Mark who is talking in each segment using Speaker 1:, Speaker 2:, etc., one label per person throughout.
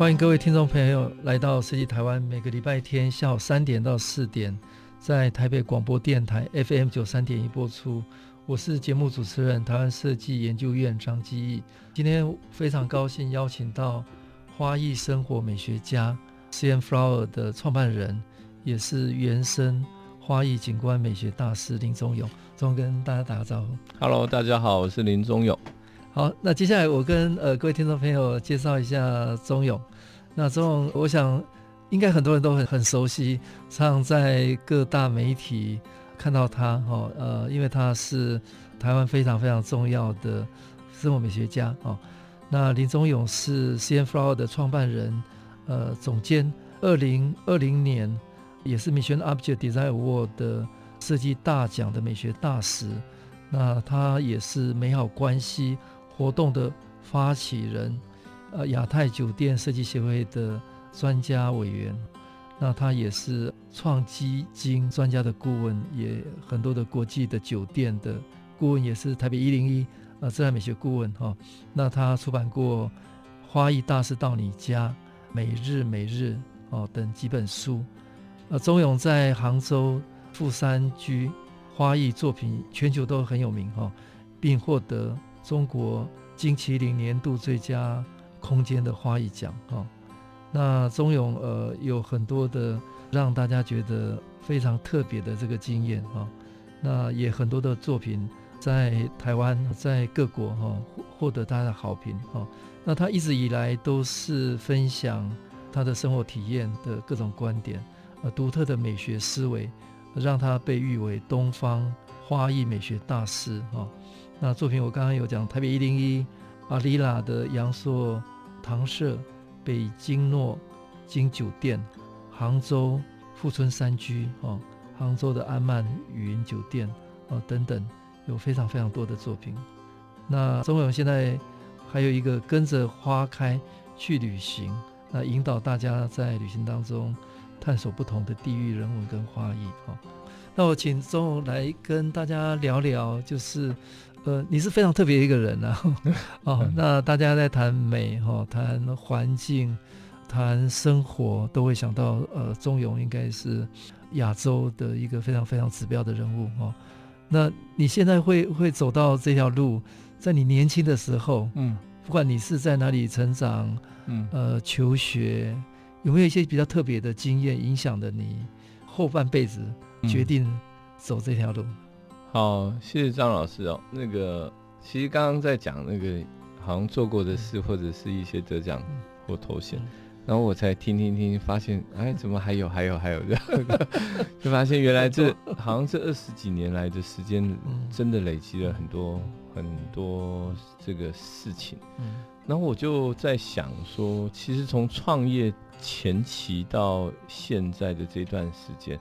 Speaker 1: 欢迎各位听众朋友来到设计台湾，每个礼拜天下午三点到四点，在台北广播电台 FM 九三点一播出。我是节目主持人，台湾设计研究院张基义。今天非常高兴邀请到花艺生活美学家 CN Flower 的创办人，也是原生花艺景观美学大师林宗勇，中跟大家打个招呼。
Speaker 2: Hello，大家好，我是林宗勇。
Speaker 1: 好，那接下来我跟呃各位听众朋友介绍一下宗勇。那宗勇，我想应该很多人都很很熟悉，常在各大媒体。看到他哈，呃，因为他是台湾非常非常重要的生活美学家哦。那林宗勇是 CN Flower 的创办人，呃，总监。二零二零年也是 Mission Object Design Award 的设计大奖的美学大使。那他也是美好关系活动的发起人，呃，亚太酒店设计协会的专家委员。那他也是创基金专家的顾问，也很多的国际的酒店的顾问，也是台北一零一呃自然美学顾问哈、哦。那他出版过《花艺大师到你家》《每日每日》哦等几本书。呃，钟勇在杭州富山居花艺作品全球都很有名哈、哦，并获得中国金麒麟年度最佳空间的花艺奖哈。那钟勇呃有很多的让大家觉得非常特别的这个经验哈，那也很多的作品在台湾在各国哈获得大家的好评哈。那他一直以来都是分享他的生活体验的各种观点，呃独特的美学思维，让他被誉为东方花艺美学大师哈。那作品我刚刚有讲，台北一零一阿丽拉的阳朔唐舍。北京诺金酒店、杭州富春山居哦，杭州的安曼云酒店哦等等，有非常非常多的作品。那宗永现在还有一个跟着花开去旅行，那引导大家在旅行当中探索不同的地域人文跟花艺哦。那我请宗永来跟大家聊聊，就是。呃，你是非常特别的一个人啊！哦，那大家在谈美哈，谈环境，谈生活，都会想到呃，钟勇应该是亚洲的一个非常非常指标的人物哦。那你现在会会走到这条路，在你年轻的时候，嗯，不管你是在哪里成长，嗯，呃，求学，有没有一些比较特别的经验影响的你后半辈子决定走这条路？
Speaker 2: 好，谢谢张老师哦。那个，其实刚刚在讲那个，好像做过的事，或者是一些得奖或头衔，然后我才听听听，发现，哎，怎么还有，还有，还有这样，就发现原来这好像这二十几年来的时间，真的累积了很多很多这个事情。然后我就在想说，其实从创业前期到现在的这段时间。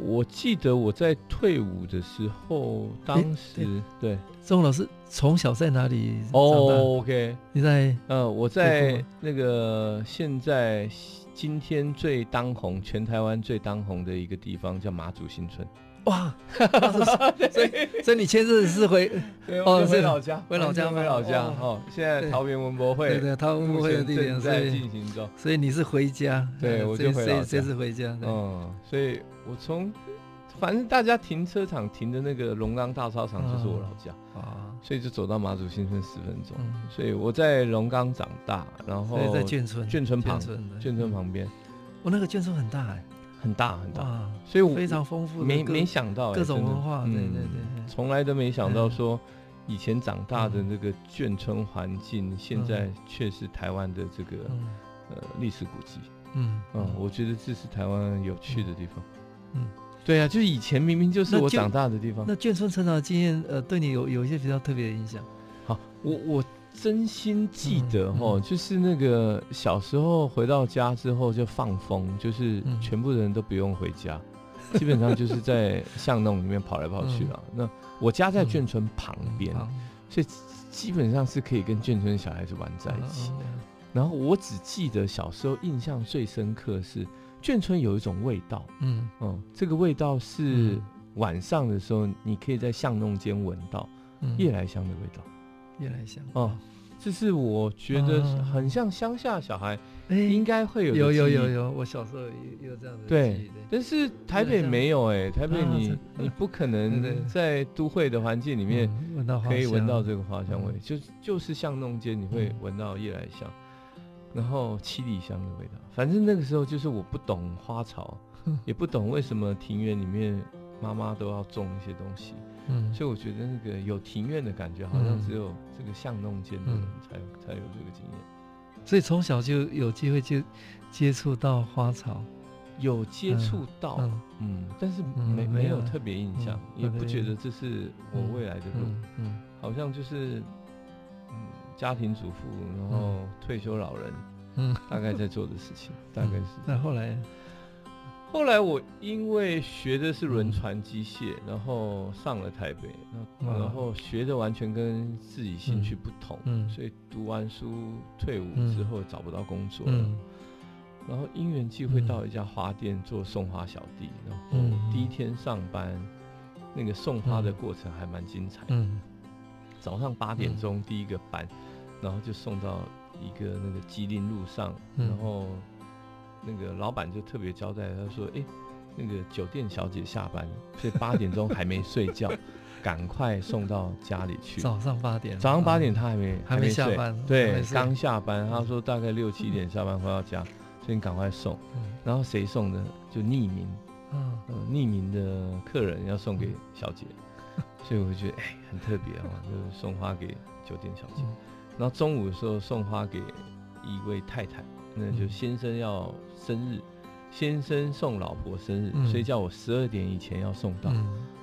Speaker 2: 我记得我在退伍的时候，当时对。
Speaker 1: 宗永老师从小在哪里？
Speaker 2: 哦，OK，
Speaker 1: 你在
Speaker 2: 呃，我在那个现在今天最当红，全台湾最当红的一个地方叫马祖新村。
Speaker 1: 哇，所以所以你前阵子是回
Speaker 2: 哦，回老家，
Speaker 1: 回老家，
Speaker 2: 回老家哦。现在桃园文博会，
Speaker 1: 对对，桃园文博会的地点
Speaker 2: 在进行中，
Speaker 1: 所以你是回家，
Speaker 2: 对，我就回老家，
Speaker 1: 这次回家，
Speaker 2: 嗯，所以我从反正大家停车场停的那个龙岗大操场就是我老家。啊，所以就走到马祖新村十分钟，所以我在龙岗长大，然后
Speaker 1: 在眷村，
Speaker 2: 眷村旁，眷村旁边，
Speaker 1: 我那个眷村很大哎。
Speaker 2: 很大很大，所以我
Speaker 1: 非常丰富，
Speaker 2: 没没想到
Speaker 1: 各种文化，对对对，
Speaker 2: 从来都没想到说以前长大的那个眷村环境，现在却是台湾的这个呃历史古迹。嗯。嗯，我觉得这是台湾有趣的地方。嗯，对啊，就是以前明明就是我长大的地方。
Speaker 1: 那眷村成长的经验，呃，对你有有一些比较特别的影响？
Speaker 2: 好，我我真心记得哦，就是那个小时候回到家之后就放风，就是全部人都不用回家，基本上就是在巷弄里面跑来跑去了。那我家在眷村旁边，所以基本上是可以跟眷村小孩子玩在一起。然后我只记得小时候印象最深刻是眷村有一种味道，嗯。嗯，这个味道是晚上的时候你可以在巷弄间闻到夜来香的味道。
Speaker 1: 夜来香。
Speaker 2: 哦，这是我觉得很像乡下小孩，应该会有
Speaker 1: 有有有有，我小时候也有这样的
Speaker 2: 对，但是台北没有哎，台北你 你不可能在都会的环境里面闻到可以闻到这个花香味，就就是巷弄间你会闻到夜来香，然后七里香的味道，反正那个时候就是我不懂花草，也不懂为什么庭院里面妈妈都要种一些东西。嗯，所以我觉得那个有庭院的感觉，好像只有这个巷弄间的人才有才有这个经验。
Speaker 1: 所以从小就有机会接接触到花草，
Speaker 2: 有接触到，嗯，但是没没有特别印象，也不觉得这是我未来的路。嗯，好像就是嗯家庭主妇，然后退休老人，嗯，大概在做的事情，大概是。
Speaker 1: 那后来。
Speaker 2: 后来我因为学的是轮船机械，然后上了台北，然后学的完全跟自己兴趣不同，所以读完书退伍之后找不到工作了，然后因缘际会到一家花店做送花小弟，然后第一天上班，那个送花的过程还蛮精彩的，早上八点钟第一个班，然后就送到一个那个吉林路上，然后。那个老板就特别交代，他说：“哎，那个酒店小姐下班，所以八点钟还没睡觉，赶快送到家里去。”
Speaker 1: 早上八点，
Speaker 2: 早上八点他还没
Speaker 1: 还没下班，
Speaker 2: 对，刚下班。他说大概六七点下班回到家，所以你赶快送。然后谁送的？就匿名，嗯，匿名的客人要送给小姐，所以我就觉得哎很特别啊，就是送花给酒店小姐。然后中午的时候送花给一位太太。那就先生要生日，先生送老婆生日，所以叫我十二点以前要送到。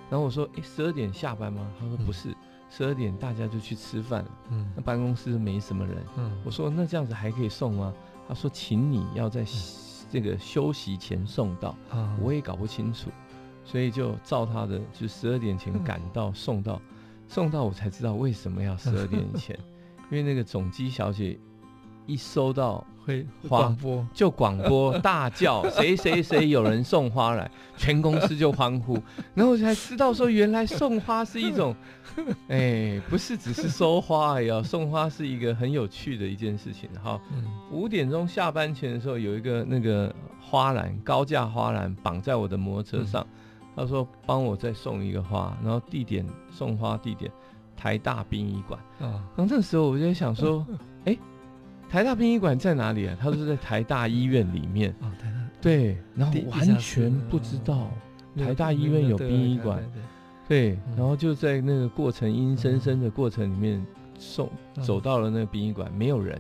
Speaker 2: 然后我说：“哎，十二点下班吗？”他说：“不是，十二点大家就去吃饭了。那办公室没什么人。”我说：“那这样子还可以送吗？”他说：“请你要在这个休息前送到。”我也搞不清楚，所以就照他的，就十二点前赶到送到，送到我才知道为什么要十二点以前，因为那个总机小姐。一收到会广播，就广播大叫 谁谁谁有人送花来，全公司就欢呼，然后我才知道说原来送花是一种，哎，不是只是收花而已，送花是一个很有趣的一件事情。好，五点钟下班前的时候，有一个那个花篮高价花篮绑在我的摩托车上，他说帮我再送一个花，然后地点送花地点台大殡仪馆啊，然后那时候我就在想说，哎。台大殡仪馆在哪里啊？他说在台大医院里面。哦，台大。对，然后完全不知道台大医院有殡仪馆。对，然后就在那个过程阴森森的过程里面送走到了那个殡仪馆，没有人。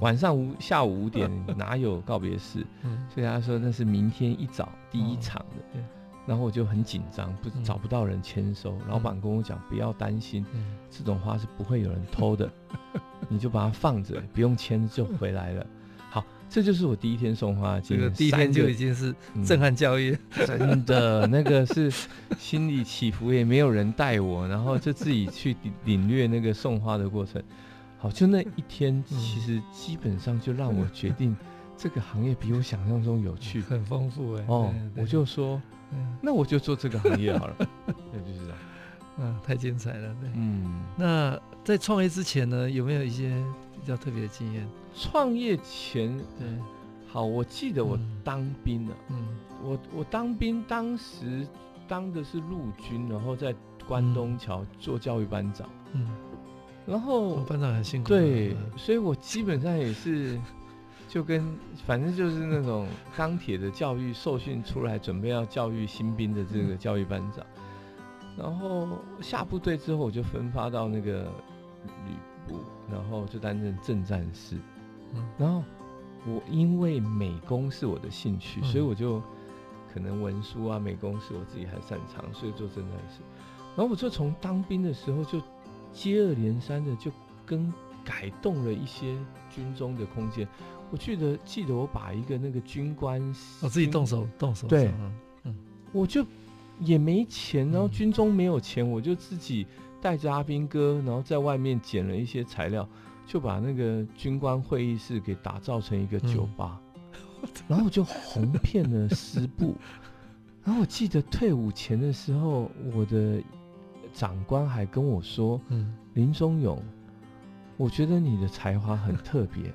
Speaker 2: 晚上五下午五点 哪有告别式？所以他说那是明天一早第一场的。然后我就很紧张，不找不到人签收。老板跟我讲不要担心，这种花是不会有人偷的。你就把它放着，不用签就回来了。好，这就是我第一天送花。这个
Speaker 1: 第一天就已经是震撼教育，
Speaker 2: 嗯、真的那个是心理起伏，也没有人带我，然后就自己去领略那个送花的过程。好，就那一天，其实基本上就让我决定这个行业比我想象中有趣，
Speaker 1: 很丰富哎。
Speaker 2: 哦，我就说，那我就做这个行业好了，那就是这样。
Speaker 1: 嗯，太精彩了，对。嗯，那在创业之前呢，有没有一些比较特别的经验？
Speaker 2: 创业前，对，好，我记得我当兵了。嗯，我我当兵当时当的是陆军，然后在关东桥做教育班长。嗯，然后
Speaker 1: 班长很辛苦。
Speaker 2: 对，所以我基本上也是就跟反正就是那种钢铁的教育受训出来，准备要教育新兵的这个教育班长。然后下部队之后，我就分发到那个旅部，然后就担任正战士。嗯，然后我因为美工是我的兴趣，嗯、所以我就可能文书啊、美工是我自己还擅长，所以做正战士。然后我就从当兵的时候就接二连三的就跟改动了一些军中的空间。我记得记得我把一个那个军官，
Speaker 1: 我、哦、自己动手动手，
Speaker 2: 对，嗯，我就也没钱，然后军中没有钱，我就自己带着阿兵哥，然后在外面捡了一些材料，就把那个军官会议室给打造成一个酒吧，嗯、然后我就红遍了师部。然后我记得退伍前的时候，我的长官还跟我说：“嗯，林忠勇，我觉得你的才华很特别。”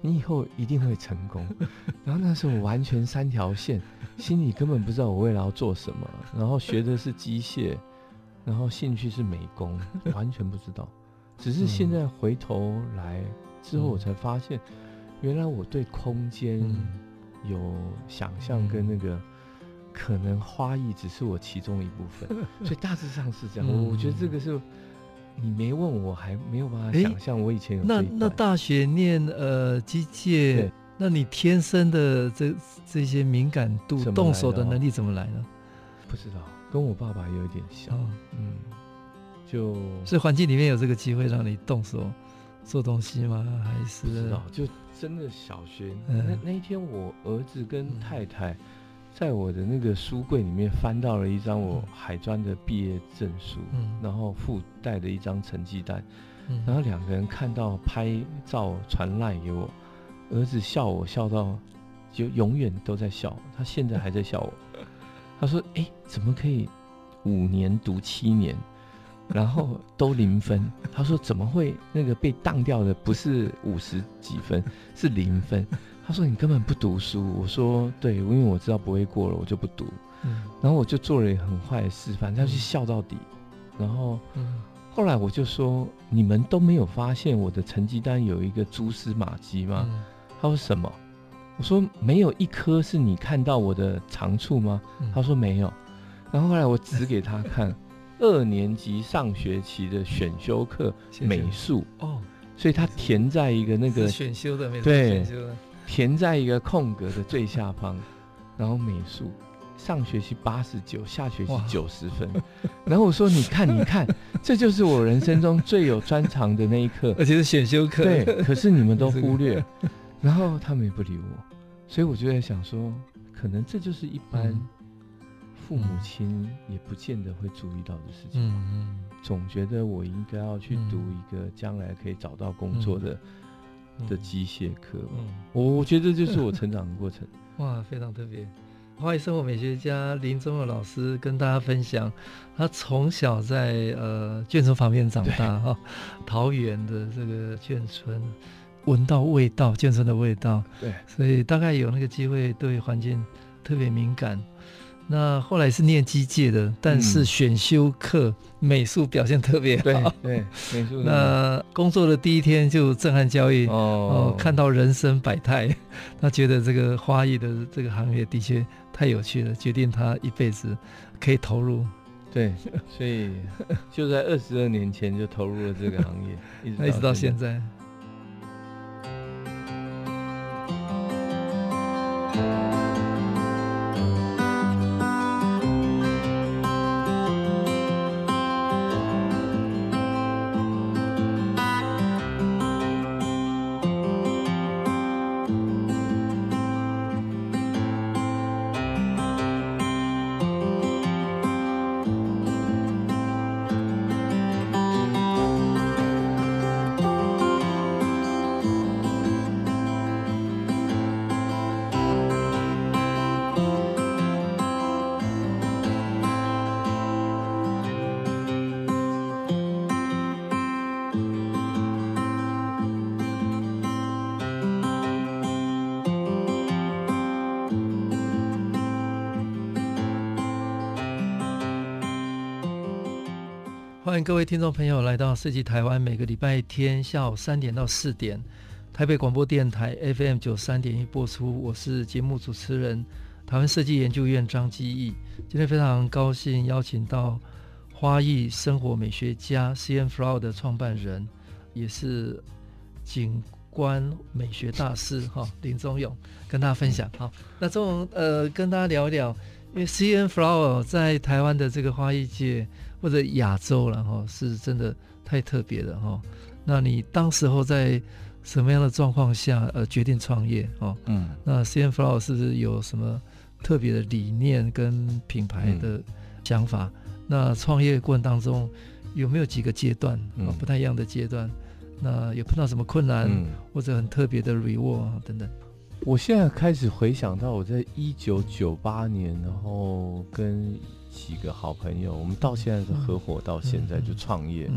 Speaker 2: 你以后一定会成功。然后那时候我完全三条线，心里根本不知道我未来要做什么。然后学的是机械，然后兴趣是美工，完全不知道。只是现在回头来之后，我才发现，原来我对空间有想象，跟那个可能花艺只是我其中一部分。所以大致上是这样。我我觉得这个是。你没问我，还没有办法想象我以前有。
Speaker 1: 那那大学念呃机械，那你天生的这这些敏感度、动手的能力怎么来呢？
Speaker 2: 不知道，跟我爸爸有点像。哦、嗯，就
Speaker 1: 所以环境里面有这个机会让你动手做东西吗？还是不知道？
Speaker 2: 就真的小学、嗯、那那一天，我儿子跟太太。在我的那个书柜里面翻到了一张我海专的毕业证书，嗯、然后附带的一张成绩单，嗯、然后两个人看到拍照传赖给我，儿子笑我笑到就永远都在笑，他现在还在笑我。他说：“哎，怎么可以五年读七年，然后都零分？”他说：“怎么会那个被当掉的不是五十几分，是零分？”他说：“你根本不读书。”我说：“对，因为我知道不会过了，我就不读。”嗯，然后我就做了一个很坏的示范，他去笑到底。然后，后来我就说：“你们都没有发现我的成绩单有一个蛛丝马迹吗？”他说：“什么？”我说：“没有一科是你看到我的长处吗？”他说：“没有。”然后后来我指给他看，二年级上学期的选修课美术哦，所以他填在一个那个
Speaker 1: 选修的美术
Speaker 2: 对。填在一个空格的最下方，然后美术上学期八十九，下学期九十分。然后我说：“你看，你看，这就是我人生中最有专长的那一课，
Speaker 1: 而且是选修课。”
Speaker 2: 对，可是你们都 忽略，然后他们也不理我，所以我就在想说，可能这就是一般父母亲也不见得会注意到的事情。嗯嗯，总觉得我应该要去读一个将来可以找到工作的。的机械课，嗯，我我觉得这就是我成长的过程。
Speaker 1: 哇，非常特别。花艺生活美学家林宗佑老师跟大家分享，他从小在呃眷村旁边长大哈，对桃园的这个眷村，闻到味道，眷村的味道，
Speaker 2: 对，
Speaker 1: 所以大概有那个机会对环境特别敏感。那后来是念机械的，但是选修课美术表现特别好。
Speaker 2: 对，对，美术。
Speaker 1: 那工作的第一天就震撼教育哦，看到人生百态，他觉得这个花艺的这个行业的确太有趣了，决定他一辈子可以投入。
Speaker 2: 对，所以就在二十二年前就投入了这个行业，一直
Speaker 1: 一直到现在。听众朋友来到设计台湾，每个礼拜天下午三点到四点，台北广播电台 FM 九三点一播出。我是节目主持人台湾设计研究院张基义。今天非常高兴邀请到花艺生活美学家 CN Flower 的创办人，也是景观美学大师哈林宗勇，跟大家分享。好，那宗勇呃跟大家聊一聊，因为 CN Flower 在台湾的这个花艺界。或者亚洲然后，是真的太特别了哈。那你当时候在什么样的状况下呃决定创业哦？嗯，那 CN Flower 是不是有什么特别的理念跟品牌的想法？嗯、那创业过程当中有没有几个阶段啊？不太一样的阶段？那有碰到什么困难、嗯、或者很特别的 reward 等等？
Speaker 2: 我现在开始回想到我在一九九八年，然后跟几个好朋友，我们到现在是合伙，到现在就创业。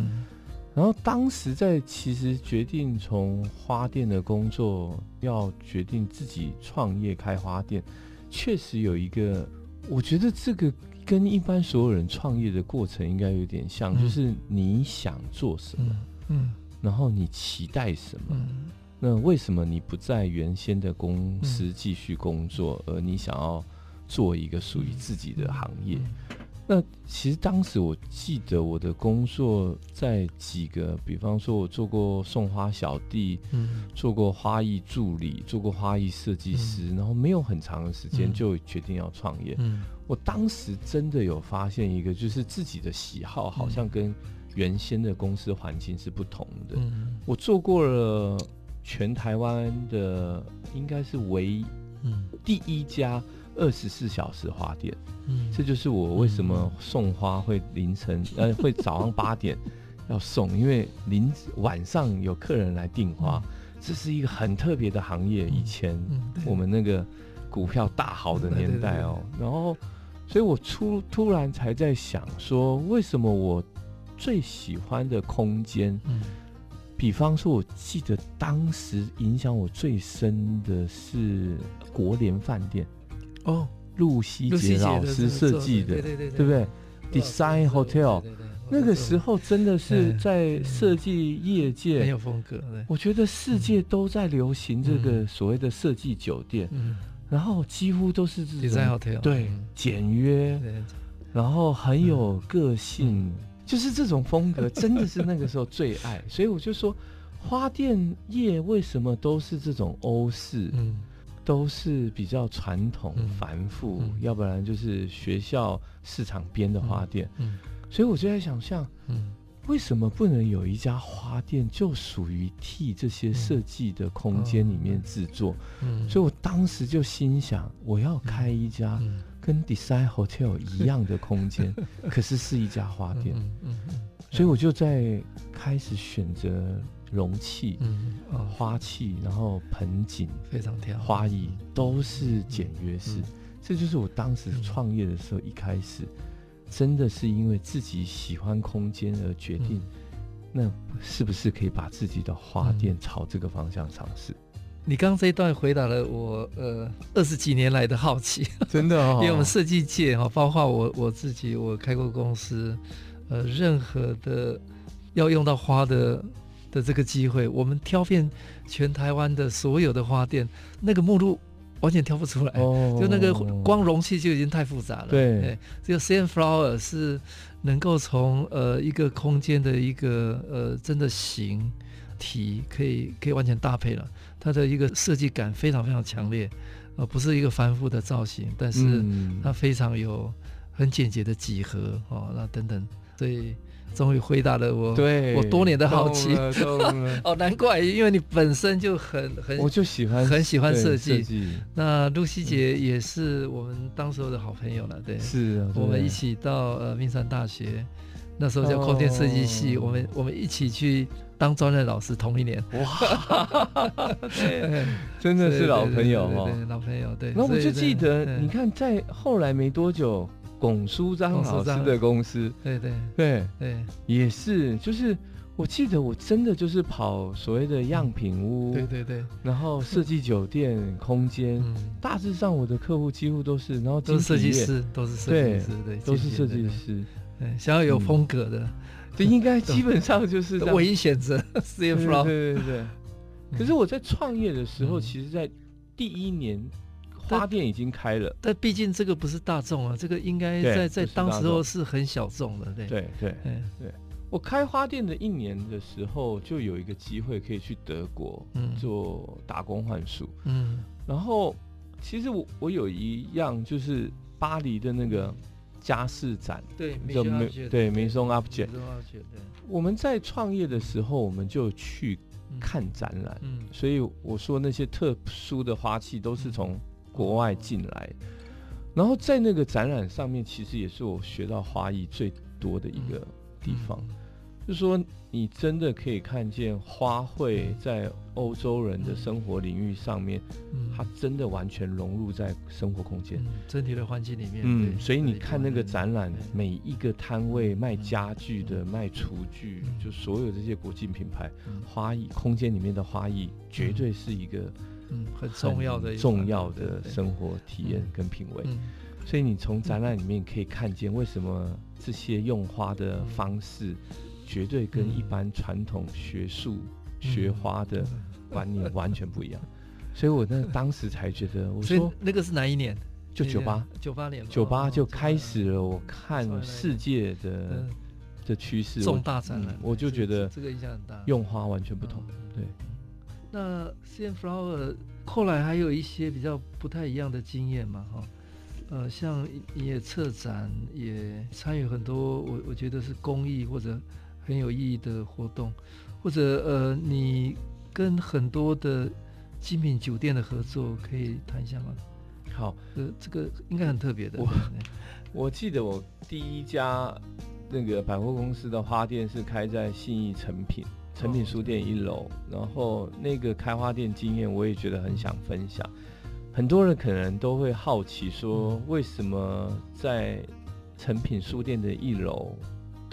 Speaker 2: 然后当时在其实决定从花店的工作要决定自己创业开花店，确实有一个，我觉得这个跟一般所有人创业的过程应该有点像，嗯、就是你想做什么，嗯，嗯。然后你期待什么，嗯、那为什么你不在原先的公司继续工作，嗯、而你想要做一个属于自己的行业？那其实当时我记得我的工作在几个，比方说我做过送花小弟，嗯，做过花艺助理，做过花艺设计师，嗯、然后没有很长的时间就决定要创业。嗯，我当时真的有发现一个，就是自己的喜好好像跟原先的公司环境是不同的。嗯，我做过了全台湾的应该是唯一，嗯，第一家。二十四小时花店，嗯，这就是我为什么送花会凌晨，嗯、呃，会早上八点要送，因为临晚上有客人来订花，嗯、这是一个很特别的行业。以前我们那个股票大好的年代哦，然后，所以我突突然才在想说，为什么我最喜欢的空间，嗯，比方说，我记得当时影响我最深的是国联饭店。哦，露西杰老师设计的，对不对？Design Hotel，那个时候真的是在设计业界
Speaker 1: 很有风格。
Speaker 2: 我觉得世界都在流行这个所谓的设计酒店，然后几乎都是这种
Speaker 1: Design Hotel，
Speaker 2: 对，简约，然后很有个性，就是这种风格，真的是那个时候最爱。所以我就说，花店业为什么都是这种欧式？嗯。都是比较传统、繁复，要不然就是学校市场边的花店。所以我就在想象，嗯、为什么不能有一家花店就属于替这些设计的空间里面制作？所以我当时就心想，我要开一家跟 Design Hotel 一样的空间，可是是一家花店。嗯嗯嗯、所以我就在开始选择。容器，嗯，花器，然后盆景，
Speaker 1: 非常漂亮，
Speaker 2: 花艺都是简约式，这就是我当时创业的时候一开始，真的是因为自己喜欢空间而决定，那是不是可以把自己的花店朝这个方向尝试？
Speaker 1: 你刚刚这一段回答了我呃二十几年来的好奇，
Speaker 2: 真的哦，
Speaker 1: 因为我们设计界哈，包括我我自己，我开过公司，呃，任何的要用到花的。的这个机会，我们挑遍全台湾的所有的花店，那个目录完全挑不出来，哦、就那个光容器就已经太复杂了。
Speaker 2: 对，
Speaker 1: 只有 CN Flower 是能够从呃一个空间的一个呃真的形体可以可以完全搭配了，它的一个设计感非常非常强烈，呃不是一个繁复的造型，但是它非常有很简洁的几何哦，那等等，所以。终于回答了我，对我多年的好奇。哦，难怪，因为你本身就很很，
Speaker 2: 我就喜欢
Speaker 1: 很喜欢设计。那露西姐也是我们当时候的好朋友了，对，
Speaker 2: 是啊，
Speaker 1: 我们一起到呃铭传大学，那时候叫空间设计系，我们我们一起去当专任老师，同一年。哇，
Speaker 2: 对，真的是老朋友哦，
Speaker 1: 老朋友。对，
Speaker 2: 那我就记得，你看，在后来没多久。龚书章老师的公司，
Speaker 1: 对对。
Speaker 2: 对。对，也是，就是我记得我真的就是跑所谓的样品屋，
Speaker 1: 对对对，
Speaker 2: 然后设计酒店空间，大致上我的客户几乎都是，然后
Speaker 1: 都是设计师，都是设计师，对，
Speaker 2: 都是设计师，
Speaker 1: 对，想要有风格的，
Speaker 2: 这应该基本上就是
Speaker 1: 唯一选择，CN Flower，
Speaker 2: 对对对。可是我在创业的时候，其实，在第一年。花店已经开了，
Speaker 1: 但毕竟这个不是大众啊，这个应该在在当时候是很小众的，对
Speaker 2: 对对对。我开花店的一年的时候，就有一个机会可以去德国做打工换宿，嗯，然后其实我我有一样就是巴黎的那个家饰展，
Speaker 1: 对，
Speaker 2: 就没对 Maison Objet。
Speaker 1: 对，
Speaker 2: 我们在创业的时候，我们就去看展览，嗯，所以我说那些特殊的花器都是从国外进来，然后在那个展览上面，其实也是我学到花艺最多的一个地方。就是说，你真的可以看见花卉在欧洲人的生活领域上面，它真的完全融入在生活空间、
Speaker 1: 整体的环境里面。
Speaker 2: 嗯，所以你看那个展览，每一个摊位卖家具的、卖厨具，就所有这些国际品牌，花艺空间里面的花艺，绝对是一个
Speaker 1: 嗯。很重要的
Speaker 2: 重要的生活体验跟品味。所以你从展览里面可以看见，为什么这些用花的方式。绝对跟一般传统学术、学花的观念完全不一样，所以我那当时才觉得，我说
Speaker 1: 那个是哪一年？
Speaker 2: 就九八
Speaker 1: 九八年，
Speaker 2: 九八就开始了。我看世界的的趋势，
Speaker 1: 重大展览，
Speaker 2: 我就觉得
Speaker 1: 这个影响很大，
Speaker 2: 用花完全不同。对，
Speaker 1: 那 CN Flower 后来还有一些比较不太一样的经验嘛？哈，呃，像你也策展，也参与很多，我我觉得是公益或者。很有意义的活动，或者呃，你跟很多的精品酒店的合作，可以谈一下吗？
Speaker 2: 好，
Speaker 1: 呃，这个应该很特别的。
Speaker 2: 我 我记得我第一家那个百货公司的花店是开在信义成品成品书店一楼，然后那个开花店经验，我也觉得很想分享。很多人可能都会好奇说，为什么在成品书店的一楼？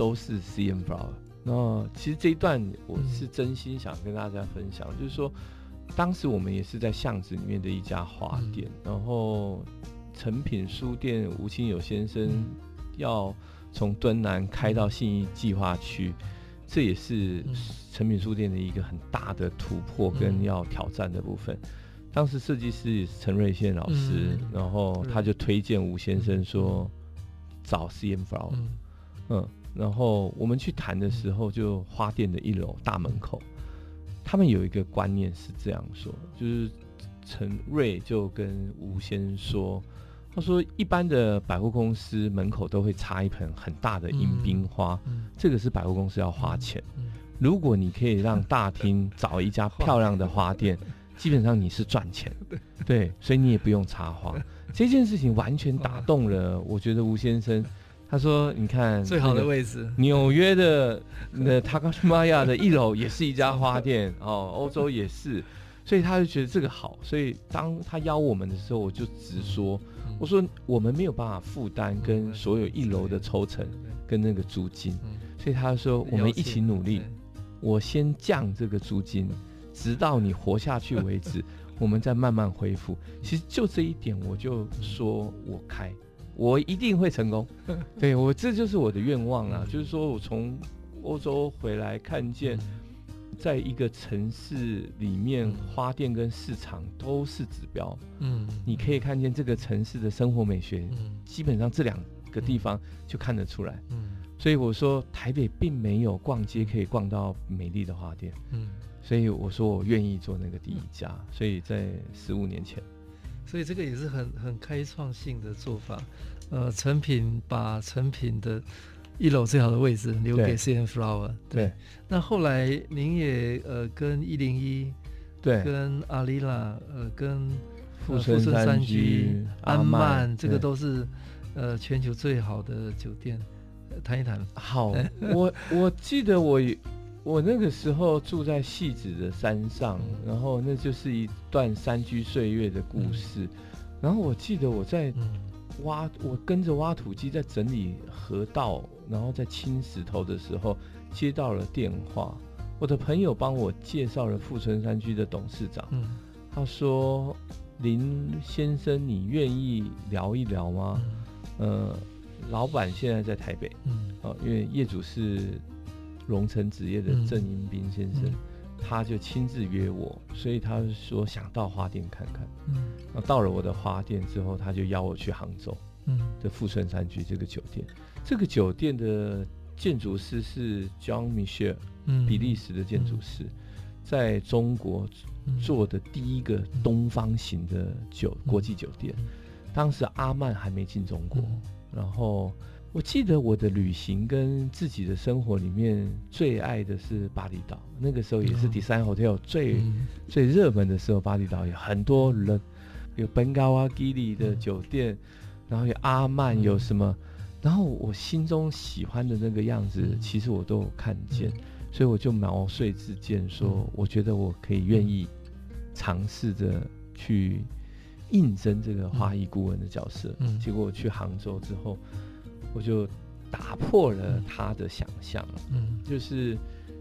Speaker 2: 都是 CN Flower。那其实这一段我是真心想跟大家分享，就是说，当时我们也是在巷子里面的一家花店，然后诚品书店吴清友先生要从敦南开到信义计划区，这也是诚品书店的一个很大的突破跟要挑战的部分。当时设计师也是陈瑞宪老师，然后他就推荐吴先生说找 CN Flower，嗯。然后我们去谈的时候，就花店的一楼大门口，他们有一个观念是这样说，就是陈瑞就跟吴先生说，他说一般的百货公司门口都会插一盆很大的迎宾花，这个是百货公司要花钱。如果你可以让大厅找一家漂亮的花店，基本上你是赚钱，对，所以你也不用插花。这件事情完全打动了，我觉得吴先生。他说：“你看
Speaker 1: 最好的位置，
Speaker 2: 纽约的那塔卡什玛亚的一楼也是一家花店 哦，欧洲也是，所以他就觉得这个好。所以当他邀我们的时候，我就直说，我说我们没有办法负担跟所有一楼的抽成跟那个租金，所以他说我们一起努力，我先降这个租金，直到你活下去为止，我们再慢慢恢复。其实就这一点，我就说我开。”我一定会成功，对，我这就是我的愿望啊！就是说我从欧洲回来，看见在一个城市里面，花店跟市场都是指标。嗯，你可以看见这个城市的生活美学，基本上这两个地方就看得出来。嗯，所以我说台北并没有逛街可以逛到美丽的花店。嗯，所以我说我愿意做那个第一家。所以在十五年前。
Speaker 1: 所以这个也是很很开创性的做法，呃，成品把成品的一楼最好的位置留给 CN Flower，对，对。那后来您也呃跟一零一，对，跟阿丽拉，呃，跟富春山居、安曼，这个都是呃全球最好的酒店，谈一谈。
Speaker 2: 好，我我记得我。我那个时候住在戏子的山上，然后那就是一段山居岁月的故事。然后我记得我在挖，我跟着挖土机在整理河道，然后在清石头的时候接到了电话。我的朋友帮我介绍了富春山居的董事长，他说：“林先生，你愿意聊一聊吗？”呃，老板现在在台北，哦，因为业主是。荣成纸业的郑英斌先生，嗯、他就亲自约我，所以他说想到花店看看。嗯，那到了我的花店之后，他就邀我去杭州，嗯，的富春山居这个酒店。这个酒店的建筑师是 John Michel，嗯，比利时的建筑师，嗯、在中国做的第一个东方型的酒、嗯、国际酒店。当时阿曼还没进中国，然后我记得我的旅行跟自己的生活里面最爱的是巴厘岛，那个时候也是 Design Hotel 最、嗯、最热门的时候，巴厘岛有很多人，有本嘎瓦吉里的酒店，嗯、然后有阿曼，有什么，然后我心中喜欢的那个样子，嗯、其实我都有看见，嗯、所以我就毛遂自荐说，嗯、我觉得我可以愿意尝试着去。应征这个花艺顾问的角色，嗯，结果我去杭州之后，我就打破了他的想象，嗯，就是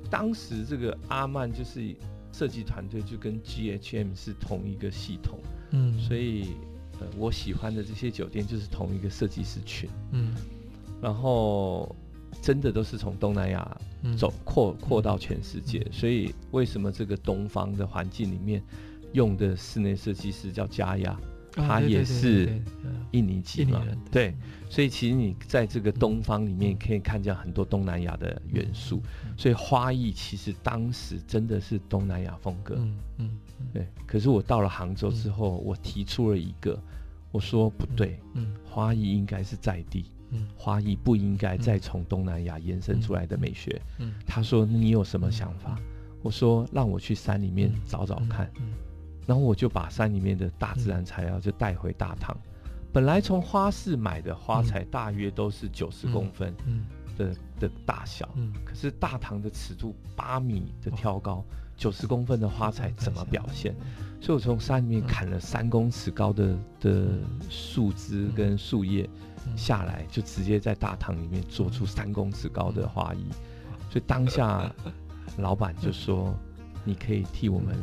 Speaker 2: 当时这个阿曼就是设计团队就跟 GHM 是同一个系统，嗯，所以呃我喜欢的这些酒店就是同一个设计师群，嗯，然后真的都是从东南亚走扩扩到全世界，所以为什么这个东方的环境里面？用的室内设计师叫加亚，他也是印尼籍嘛，对，所以其实你在这个东方里面可以看见很多东南亚的元素，所以花艺其实当时真的是东南亚风格，嗯嗯，对。可是我到了杭州之后，我提出了一个，我说不对，嗯，花艺应该是在地，嗯，花艺不应该再从东南亚延伸出来的美学，嗯，他说你有什么想法？我说让我去山里面找找看，嗯。然后我就把山里面的大自然材料就带回大堂。本来从花市买的花材大约都是九十公分的的大小，可是大堂的尺度八米的挑高，九十公分的花材怎么表现？所以我从山里面砍了三公尺高的的树枝跟树叶下来，就直接在大堂里面做出三公尺高的花艺。所以当下 老板就说：“你可以替我们。”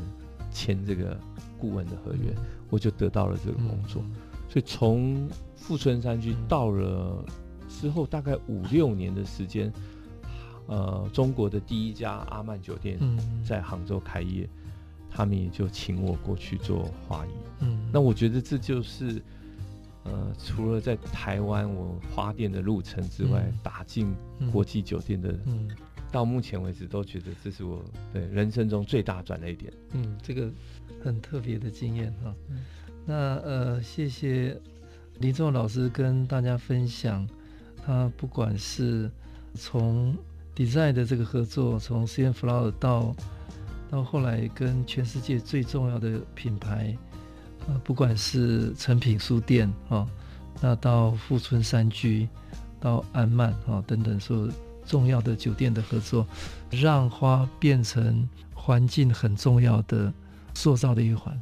Speaker 2: 签这个顾问的合约，我就得到了这个工作。所以从富春山居到了之后，大概五六年的时间，呃，中国的第一家阿曼酒店在杭州开业，他们也就请我过去做花艺。嗯，那我觉得这就是，呃，除了在台湾我花店的路程之外，打进国际酒店的。到目前为止，都觉得这是我对人生中最大转捩点。
Speaker 1: 嗯，这个很特别的经验哈。嗯、那呃，谢谢林仲老师跟大家分享，他不管是从 design 的这个合作，从 CN Flower 到到后来跟全世界最重要的品牌，呃，不管是诚品书店啊，那到富春山居，到安曼啊等等说。重要的酒店的合作，让花变成环境很重要的塑造的一环。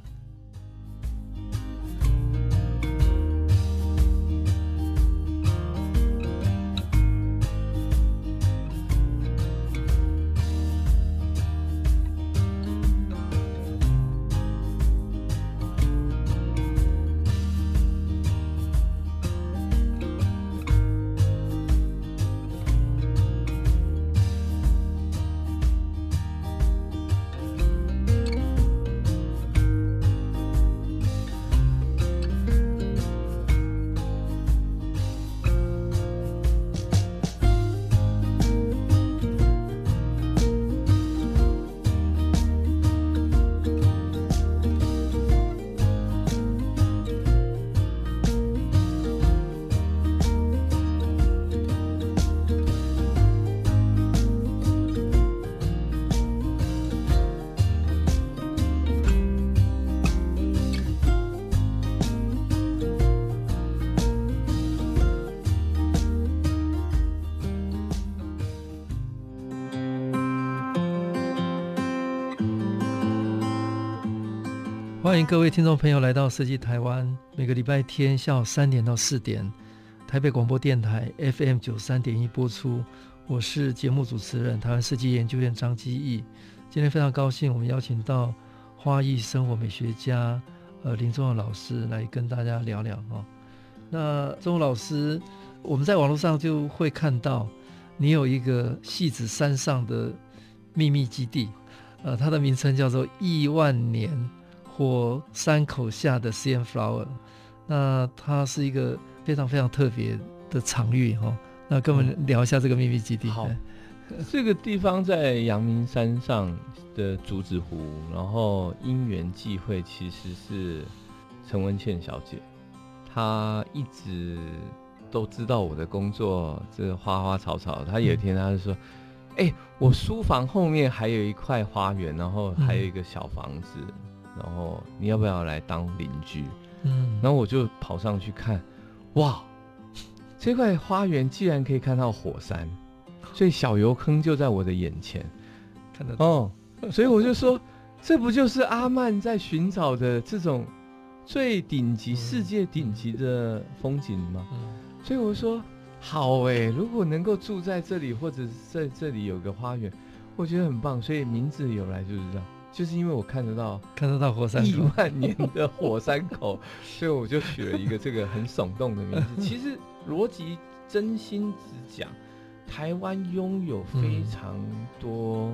Speaker 1: 各位听众朋友来到设计台湾，每个礼拜天下午三点到四点，台北广播电台 FM 九三点一播出。我是节目主持人，台湾设计研究院张基义。今天非常高兴，我们邀请到花艺生活美学家呃林宗祐老师来跟大家聊聊哈。那宗老师，我们在网络上就会看到你有一个戏子山上的秘密基地，呃，它的名称叫做亿万年。火山口下的 CN Flower，那它是一个非常非常特别的场域哈。那跟我们聊一下这个秘密基地。好，
Speaker 2: 这个地方在阳明山上的竹子湖，然后因缘际会，其实是陈文茜小姐，她一直都知道我的工作这花花草草。她有一天她就说：“哎、欸，我书房后面还有一块花园，然后还有一个小房子，然后你要不要来当邻居？”嗯，然后我就跑上去看，哇，这块花园竟然可以看到火山，所以小油坑就在我的眼前，
Speaker 1: 看得到。
Speaker 2: 哦，所以我就说，这不就是阿曼在寻找的这种最顶级、世界顶级的风景吗？嗯，所以我说，好哎，如果能够住在这里，或者在这里有个花园，我觉得很棒。所以名字由来就是这样。就是因为我看得到
Speaker 1: 看得到火山口，
Speaker 2: 亿万年的火山口，所以我就取了一个这个很耸动的名字。其实逻辑真心只讲，台湾拥有非常多。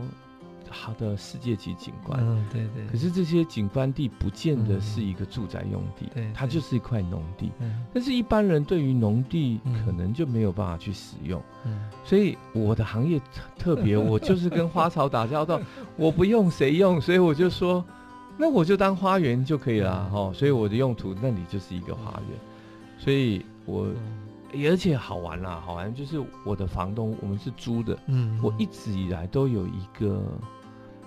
Speaker 2: 好的世界级景观，
Speaker 1: 嗯，对对。
Speaker 2: 可是这些景观地不见得是一个住宅用地，对，它就是一块农地。嗯但是一般人对于农地可能就没有办法去使用，嗯。所以我的行业特别，我就是跟花草打交道，我不用谁用，所以我就说，那我就当花园就可以了哈。所以我的用途那里就是一个花园，所以我而且好玩啦，好玩就是我的房东我们是租的，嗯，我一直以来都有一个。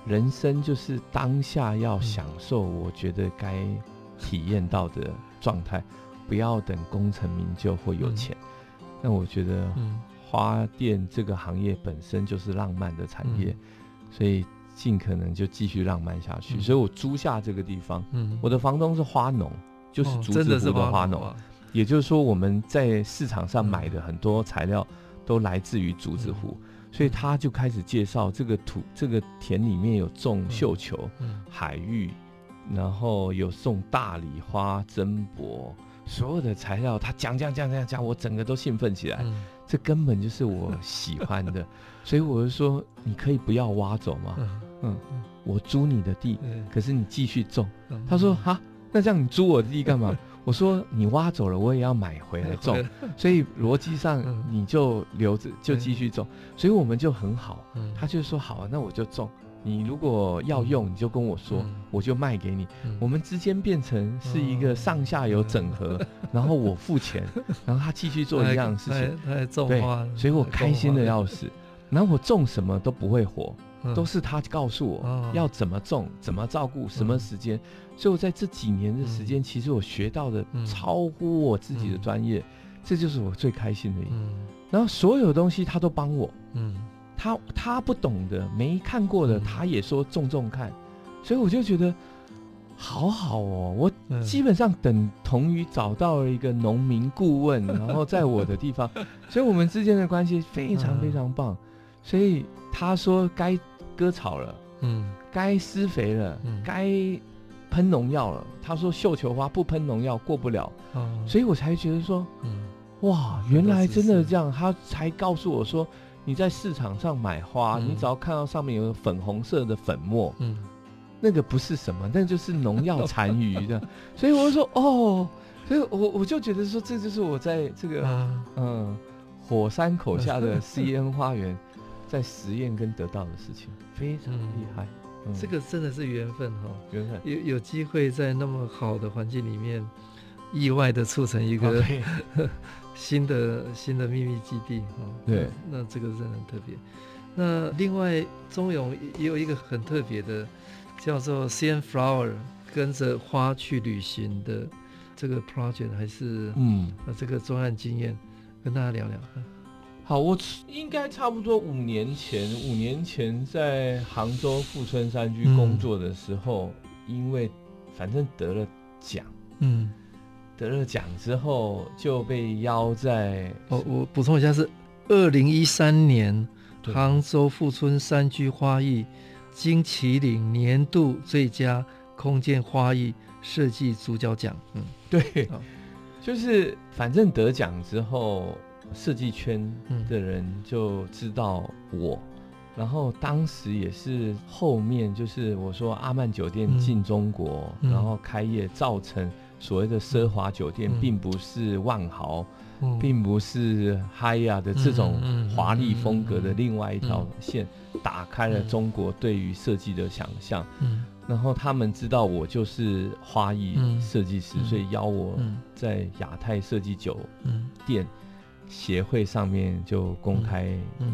Speaker 2: 人生就是当下要享受，我觉得该体验到的状态，不要等功成名就或有钱。那我觉得花店这个行业本身就是浪漫的产业，所以尽可能就继续浪漫下去。所以我租下这个地方，我的房东是花农，就是竹子湖的花农，也就是说我们在市场上买的很多材料都来自于竹子湖。所以他就开始介绍这个土，这个田里面有种绣球、海芋，然后有种大礼花、珍柏，所有的材料他讲讲讲讲讲，我整个都兴奋起来。这根本就是我喜欢的，所以我就说，你可以不要挖走吗？嗯，我租你的地，可是你继续种。他说哈，那这样你租我的地干嘛？我说你挖走了，我也要买回来种，所以逻辑上你就留着，就继续种，所以我们就很好。他就说好啊，那我就种。你如果要用，你就跟我说，我就卖给你。我们之间变成是一个上下游整合，然后我付钱，然后他继续做一样的事情。
Speaker 1: 他还种花，
Speaker 2: 所以我开心的要死。然后我种什么都不会活。都是他告诉我要怎么种，怎么照顾，什么时间。所以我在这几年的时间，其实我学到的超乎我自己的专业，这就是我最开心的一。然后所有东西他都帮我，嗯。他他不懂的、没看过的，他也说种种看。所以我就觉得好好哦，我基本上等同于找到了一个农民顾问，然后在我的地方，所以我们之间的关系非常非常棒。所以他说该。割草了，嗯，该施肥了，该喷农药了。他说绣球花不喷农药过不了，所以我才觉得说，哇，原来真的这样。他才告诉我说，你在市场上买花，你只要看到上面有粉红色的粉末，嗯，那个不是什么，那就是农药残余的。所以我就说，哦，所以我我就觉得说，这就是我在这个嗯火山口下的 CN 花园。在实验跟得到的事情非常厉害，嗯嗯、
Speaker 1: 这个真的是缘分哈，
Speaker 2: 缘分
Speaker 1: 有有机会在那么好的环境里面，意外的促成一个. 新的新的秘密基地哈。
Speaker 2: 对
Speaker 1: 那，那这个真的很特别。那另外钟勇也有一个很特别的，叫做 CN Flower，跟着花去旅行的这个 project，还是嗯，这个专案经验，跟大家聊聊。
Speaker 2: 好，我应该差不多五年前，五年前在杭州富春山居工作的时候，嗯、因为反正得了奖，嗯，得了奖之后就被邀在。
Speaker 1: 哦，我补充一下，是二零一三年杭州富春山居花艺金麒麟年度最佳空间花艺设计主角奖。嗯，
Speaker 2: 对，就是反正得奖之后。设计圈的人就知道我，嗯，然后当时也是后面就是我说阿曼酒店进中国，嗯，然后开业造成所谓的奢华酒店，嗯，并不是万豪，嗯，并不是嗨亚的这种华丽风格的另外一条线，打开了中国对于设计的想象。嗯，然后他们知道我就是花艺设计师，所以邀我在亚太设计酒店。协会上面就公开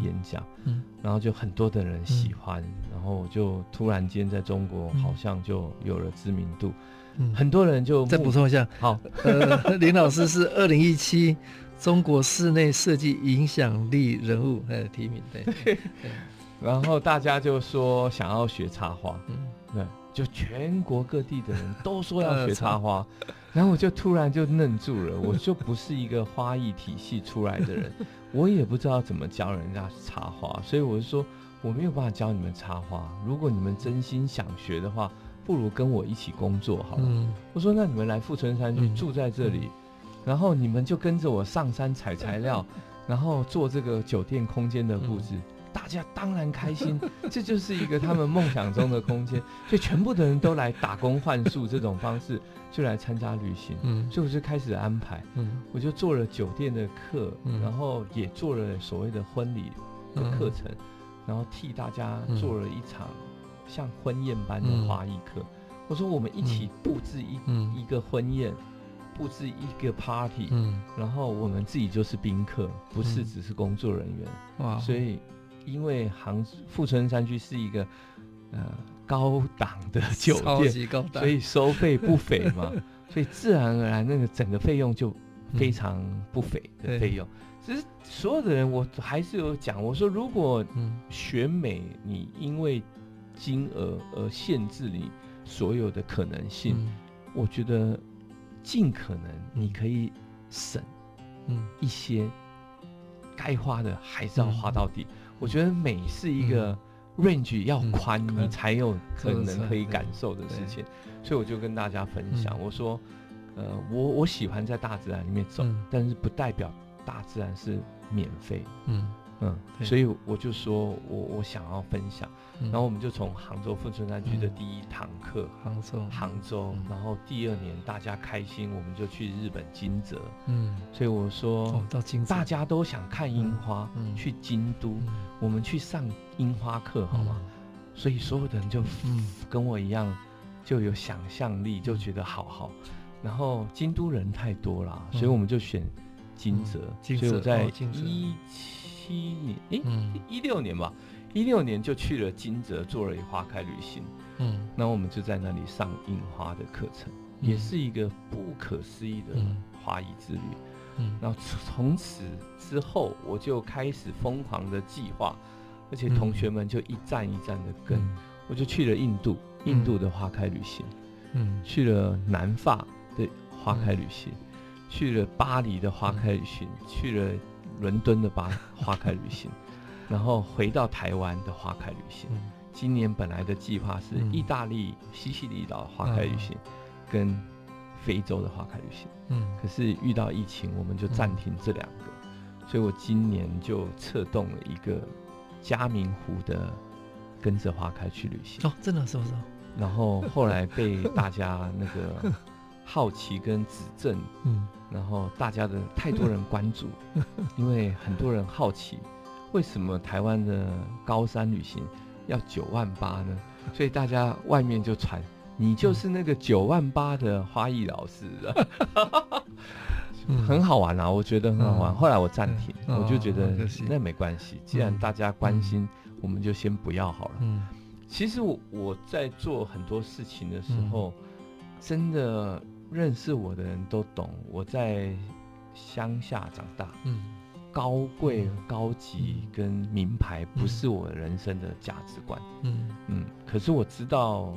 Speaker 2: 演讲，
Speaker 1: 嗯，
Speaker 2: 然后就很多的人喜欢，然后就突然间在中国好像就有了知名度，嗯，很多人就
Speaker 1: 再补充一下，
Speaker 2: 好，
Speaker 1: 呃，林老师是二零一七中国室内设计影响力人物呃提名，对，对，
Speaker 2: 然后大家就说想要学插花，
Speaker 1: 嗯，
Speaker 2: 对。就全国各地的人都说要学 插花，然后我就突然就愣住了。我就不是一个花艺体系出来的人，我也不知道怎么教人家插花，所以我就说我没有办法教你们插花。如果你们真心想学的话，不如跟我一起工作好了。我说那你们来富春山居住在这里，然后你们就跟着我上山采材料，然后做这个酒店空间的布置。大家当然开心，这就是一个他们梦想中的空间，所以全部的人都来打工换宿这种方式就来参加旅行。嗯，所以我就开始安排，嗯，我就做了酒店的课，然后也做了所谓的婚礼的课程，然后替大家做了一场像婚宴般的花艺课。我说我们一起布置一一个婚宴，布置一个 party，嗯，然后我们自己就是宾客，不是只是工作人员。哇，所以。因为杭富春山居是一个呃高档的酒店，所以收费不菲嘛，所以自然而然那个整个费用就非常不菲的费用。其实所有的人我还是有讲，我说如果选美，你因为金额而限制你所有的可能性，我觉得尽可能你可以省嗯。一些，该花的还是要花到底。我觉得美是一个 range 要宽，你才有可能可以感受的事情，所以我就跟大家分享，我说，呃，我我喜欢在大自然里面走，但是不代表大自然是免费，嗯。嗯，所以我就说我我想要分享，然后我们就从杭州富春山居的第一堂课，杭州。杭州，然后第二年大家开心，我们就去日本金泽，嗯，所以我说到金泽，大家都想看樱花，去京都，我们去上樱花课好吗？所以所有的人就跟我一样，就有想象力，就觉得好好，然后京都人太多了，所以我们就选金泽，所以我在一七。一年，哎，一六年吧，一六年就去了金泽做了一花开旅行，嗯，那我们就在那里上印花的课程，也是一个不可思议的花艺之旅，嗯，然后从此之后我就开始疯狂的计划，而且同学们就一站一站的跟，我就去了印度，印度的花开旅行，嗯，去了南法的花开旅行，去了巴黎的花开旅行，去了。伦敦的花花开旅行，然后回到台湾的花开旅行。今年本来的计划是意大利西西里岛花开旅行，跟非洲的花开旅行。嗯，可是遇到疫情，我们就暂停这两个。所以我今年就策动了一个嘉明湖的跟着花开去旅行。
Speaker 1: 哦，真的是不是？
Speaker 2: 然后后来被大家那个。好奇跟指正，嗯，然后大家的太多人关注，因为很多人好奇，为什么台湾的高山旅行要九万八呢？所以大家外面就传，你就是那个九万八的花艺老师，很好玩啊，我觉得很好玩。后来我暂停，我就觉得那没关系，既然大家关心，我们就先不要好了。嗯，其实我我在做很多事情的时候，真的。认识我的人都懂，我在乡下长大，嗯，高贵、高级跟名牌不是我人生的价值观，嗯。嗯，可是我知道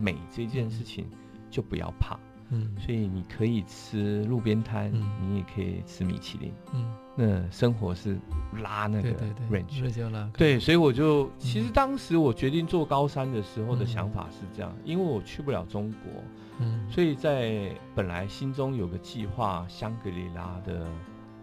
Speaker 2: 美这件事情就不要怕，嗯，所以你可以吃路边摊，你也可以吃米其林，嗯，那生活是拉那个 range，对，所以我就其实当时我决定做高三的时候的想法是这样，因为我去不了中国。嗯，所以在本来心中有个计划，香格里拉的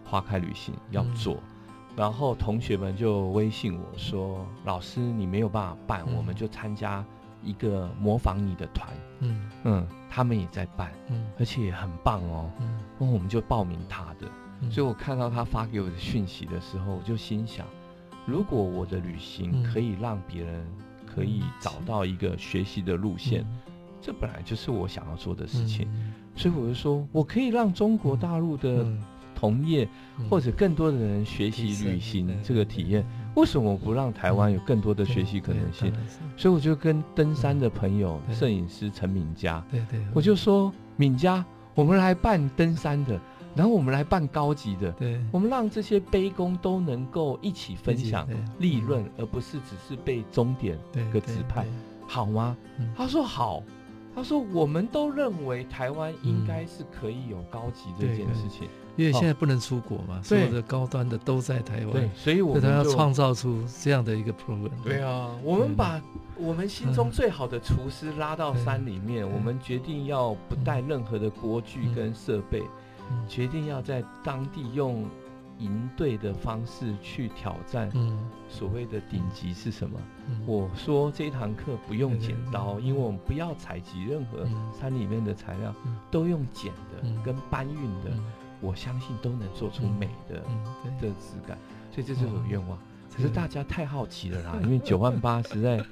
Speaker 2: 花开旅行要做，嗯、然后同学们就微信我说：“老师，你没有办法办，嗯、我们就参加一个模仿你的团。”嗯嗯，他们也在办，嗯，而且也很棒哦。嗯，然后我们就报名他的。嗯、所以我看到他发给我的讯息的时候，我就心想：如果我的旅行可以让别人可以找到一个学习的路线。嗯这本来就是我想要做的事情，嗯、所以我就说，我可以让中国大陆的同业或者更多的人学习旅行这个体验。为什么不让台湾有更多的学习可能性？所以我就跟登山的朋友，摄影师陈敏佳，对对，我就说敏佳，我们来办登山的，然后我们来办高级的，对，我们让这些杯工都能够一起分享利润，而不是只是被终点个指派，好吗？他说好，他说我们都认为台湾应该是可以有高级这件事情。
Speaker 1: 因为现在不能出国嘛，所有的高端的都在台湾，
Speaker 2: 对，所以我们
Speaker 1: 要创造出这样的一个 program。
Speaker 2: 对啊，我们把我们心中最好的厨师拉到山里面，我们决定要不带任何的锅具跟设备，决定要在当地用营队的方式去挑战。所谓的顶级是什么？我说这一堂课不用剪刀，因为我们不要采集任何山里面的材料，都用剪的跟搬运的。我相信都能做出美的的质感，所以这是我的愿望。可是大家太好奇了啦，因为九万八实在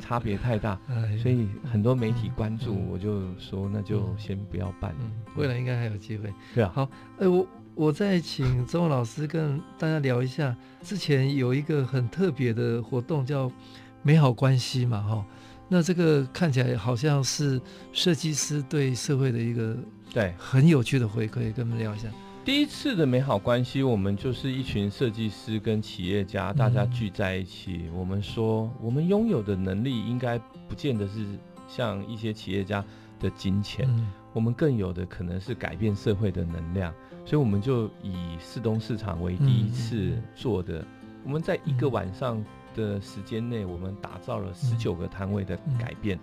Speaker 2: 差别太大，所以很多媒体关注，我就说那就先不要办。
Speaker 1: 未来应该还有机会。
Speaker 2: 对啊。
Speaker 1: 好，呃，我我再请周老师跟大家聊一下，之前有一个很特别的活动叫“美好关系”嘛，哈。那这个看起来好像是设计师对社会的一个。对，很有趣的回馈，跟我们聊一下。
Speaker 2: 第一次的美好关系，我们就是一群设计师跟企业家，大家聚在一起。嗯、我们说，我们拥有的能力应该不见得是像一些企业家的金钱，嗯、我们更有的可能是改变社会的能量。所以，我们就以市东市场为第一次做的。嗯、我们在一个晚上的时间内，我们打造了十九个摊位的改变。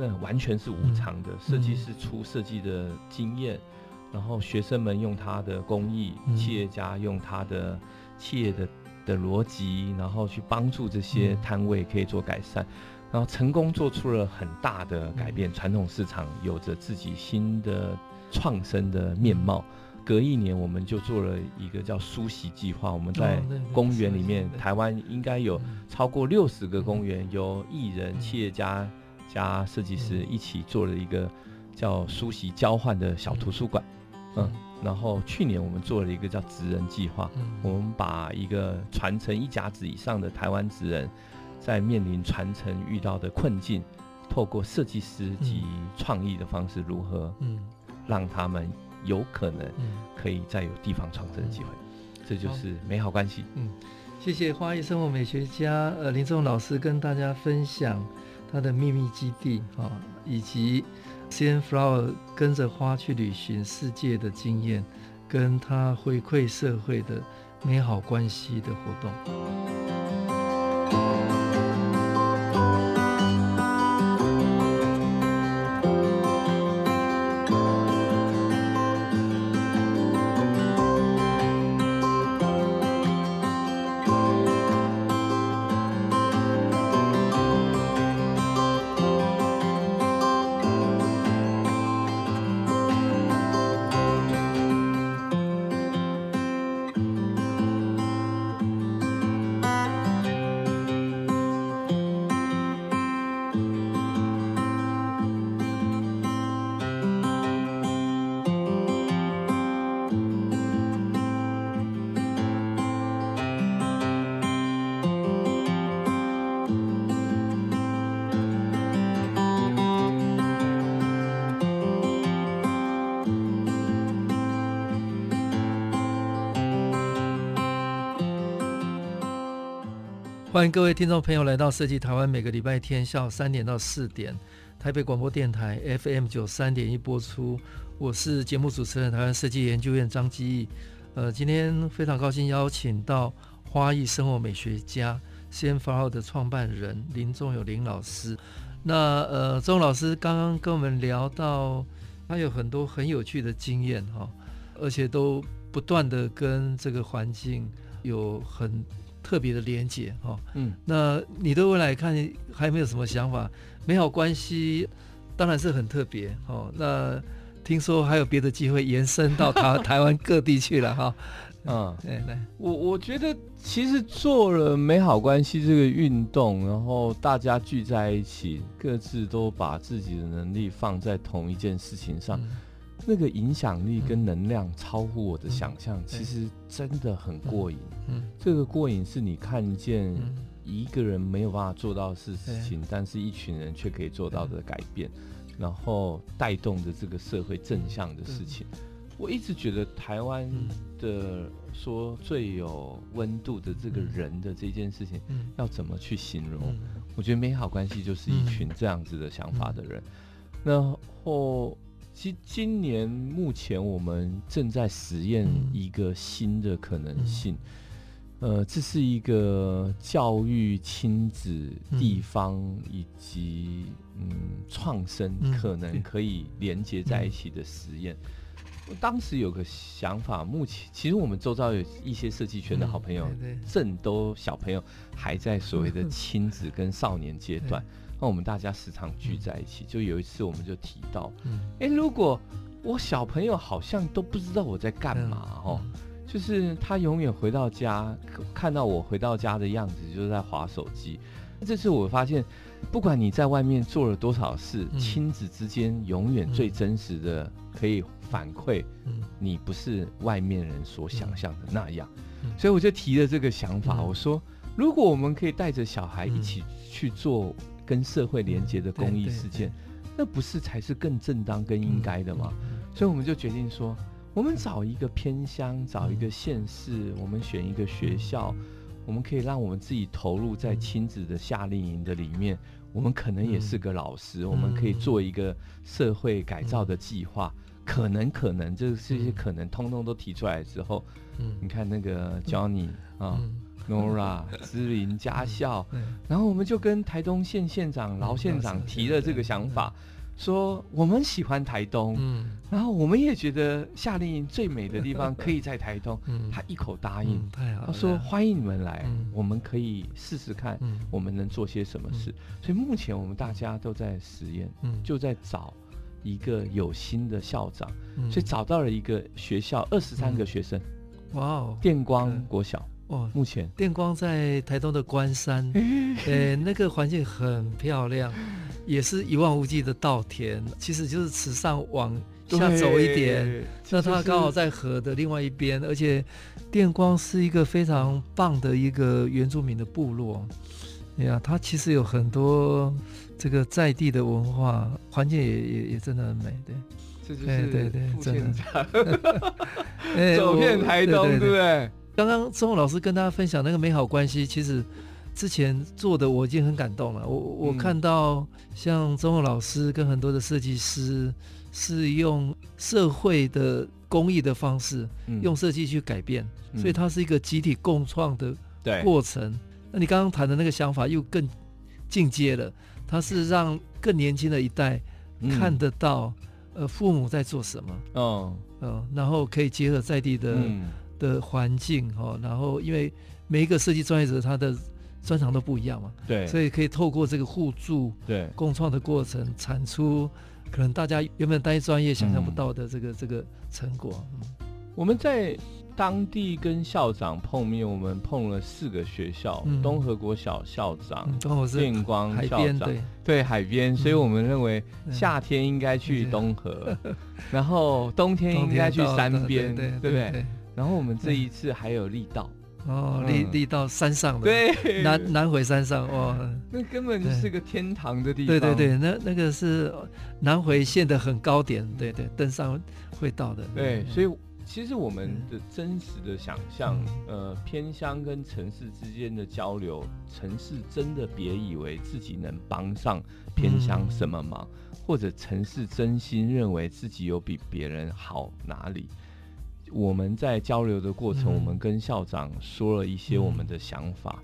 Speaker 2: 那完全是无偿的，设计师出设计的经验，嗯、然后学生们用他的工艺，嗯、企业家用他的企业的的逻辑，然后去帮助这些摊位可以做改善，嗯、然后成功做出了很大的改变。传、嗯、统市场有着自己新的创生的面貌。嗯、隔一年，我们就做了一个叫梳洗计划。我们在公园里面，台湾应该有超过六十个公园，由艺人、企业家。加设计师一起做了一个叫书习交换的小图书馆，嗯，然后去年我们做了一个叫职人计划，我们把一个传承一甲子以上的台湾职人，在面临传承遇到的困境，透过设计师及创意的方式，如何嗯。让他们有可能可以再有地方创生的机会，这就是美好关系。
Speaker 1: 嗯，谢谢花艺生活美学家呃林宗永老师跟大家分享。他的秘密基地啊，以及 CN Flower 跟着花去旅行世界的经验，跟他回馈社会的美好关系的活动。各位听众朋友来到设计台湾，每个礼拜天下午三点到四点，台北广播电台 FM 九三点一播出。我是节目主持人，台湾设计研究院张基义。呃，今天非常高兴邀请到花艺生活美学家 CNR 的创办人林仲有林老师。那呃，钟老师刚刚跟我们聊到，他有很多很有趣的经验哈，而且都不断的跟这个环境有很。特别的连接哈，嗯，那你对未来看还有没有什么想法？美好关系当然是很特别哦。那听说还有别的机会延伸到 台台湾各地去了哈。嗯，对，来，
Speaker 2: 我我觉得其实做了美好关系这个运动，然后大家聚在一起，各自都把自己的能力放在同一件事情上。嗯那个影响力跟能量超乎我的想象，
Speaker 1: 嗯、
Speaker 2: 其实真的很过瘾。
Speaker 1: 嗯，
Speaker 2: 这个过瘾是你看见一个人没有办法做到的事情，但是一群人却可以做到的改变，然后带动着这个社会正向的事情。我一直觉得台湾的说最有温度的这个人的这件事情，要怎么去形容？我觉得美好关系就是一群这样子的想法的人。然后，其实今年目前我们正在实验一个新的可能性。呃，这是一个教育亲子地方以及嗯创生可能可以连接在一起的实验。我当时有个想法，目前其实我们周遭有一些设计圈的好朋友，正都小朋友还在所谓的 亲子跟少年阶段，那我们大家时常聚在一起。就有一次我们就提到，哎，如果我小朋友好像都不知道我在干嘛哦。就是他永远回到家，看到我回到家的样子，就是在划手机。这次我发现，不管你在外面做了多少事，亲、嗯、子之间永远最真实的可以反馈，你不是外面人所想象的那样。嗯、所以我就提了这个想法，嗯、我说，如果我们可以带着小孩一起去做跟社会连接的公益事件，那不是才是更正当、更应该的吗？所以我们就决定说。我们找一个偏乡，找一个县市，我们选一个学校，我们可以让我们自己投入在亲子的夏令营的里面。我们可能也是个老师，我们可以做一个社会改造的计划。可能，可能，这这些可能通通都提出来之后，嗯。你看那个 Johnny 啊，Nora、知林、家校，然后我们就跟台东县县长劳县长提了这个想法。说我们喜欢台东，嗯，然后我们也觉得夏令营最美的地方可以在台东，嗯，他一口答应，嗯、太好，他说欢迎你们来，嗯、我们可以试试看，我们能做些什么事。嗯、所以目前我们大家都在实验，嗯，就在找一个有心的校长，嗯、所以找到了一个学校，二十三个学生，哇哦，电光国小。哦，目前。
Speaker 1: 电光在台东的关山，呃，那个环境很漂亮，也是一望无际的稻田，其实就是池上往下走一点，那它刚好在河的另外一边，而且电光是一个非常棒的一个原住民的部落，哎呀，它其实有很多这个在地的文化，环境也也也真的很美，对，
Speaker 2: 这就是对对对，真的，走遍台东，对不对？
Speaker 1: 刚刚宗老师跟大家分享那个美好关系，其实之前做的我已经很感动了。我我看到像宗老师跟很多的设计师是用社会的公益的方式，用设计去改变，所以它是一个集体共创的过程。那你刚刚谈的那个想法又更进阶了，它是让更年轻的一代看得到，呃，父母在做什么，嗯嗯，然后可以结合在地的。的环境哈，然后因为每一个设计专业者他的专长都不一样嘛，
Speaker 2: 对，
Speaker 1: 所以可以透过这个互助、对。共创的过程，产出可能大家原本单一专业想象不到的这个、嗯、这个成果。嗯，
Speaker 2: 我们在当地跟校长碰面，我们碰了四个学校：嗯、东河国小校长、电光校长，对，对海边，所以我们认为夏天应该去东河，嗯、然后冬天应该去山边，对不对？然后我们这一次还有力道。
Speaker 1: 哦，力力到山上的。
Speaker 2: 对，
Speaker 1: 南南回山上哇，
Speaker 2: 那根本就是个天堂的地方。
Speaker 1: 对对对，那那个是南回线的很高点，对对，登山会到的。
Speaker 2: 对，所以其实我们的真实的想象，呃，偏乡跟城市之间的交流，城市真的别以为自己能帮上偏乡什么忙，或者城市真心认为自己有比别人好哪里。我们在交流的过程，嗯、我们跟校长说了一些我们的想法。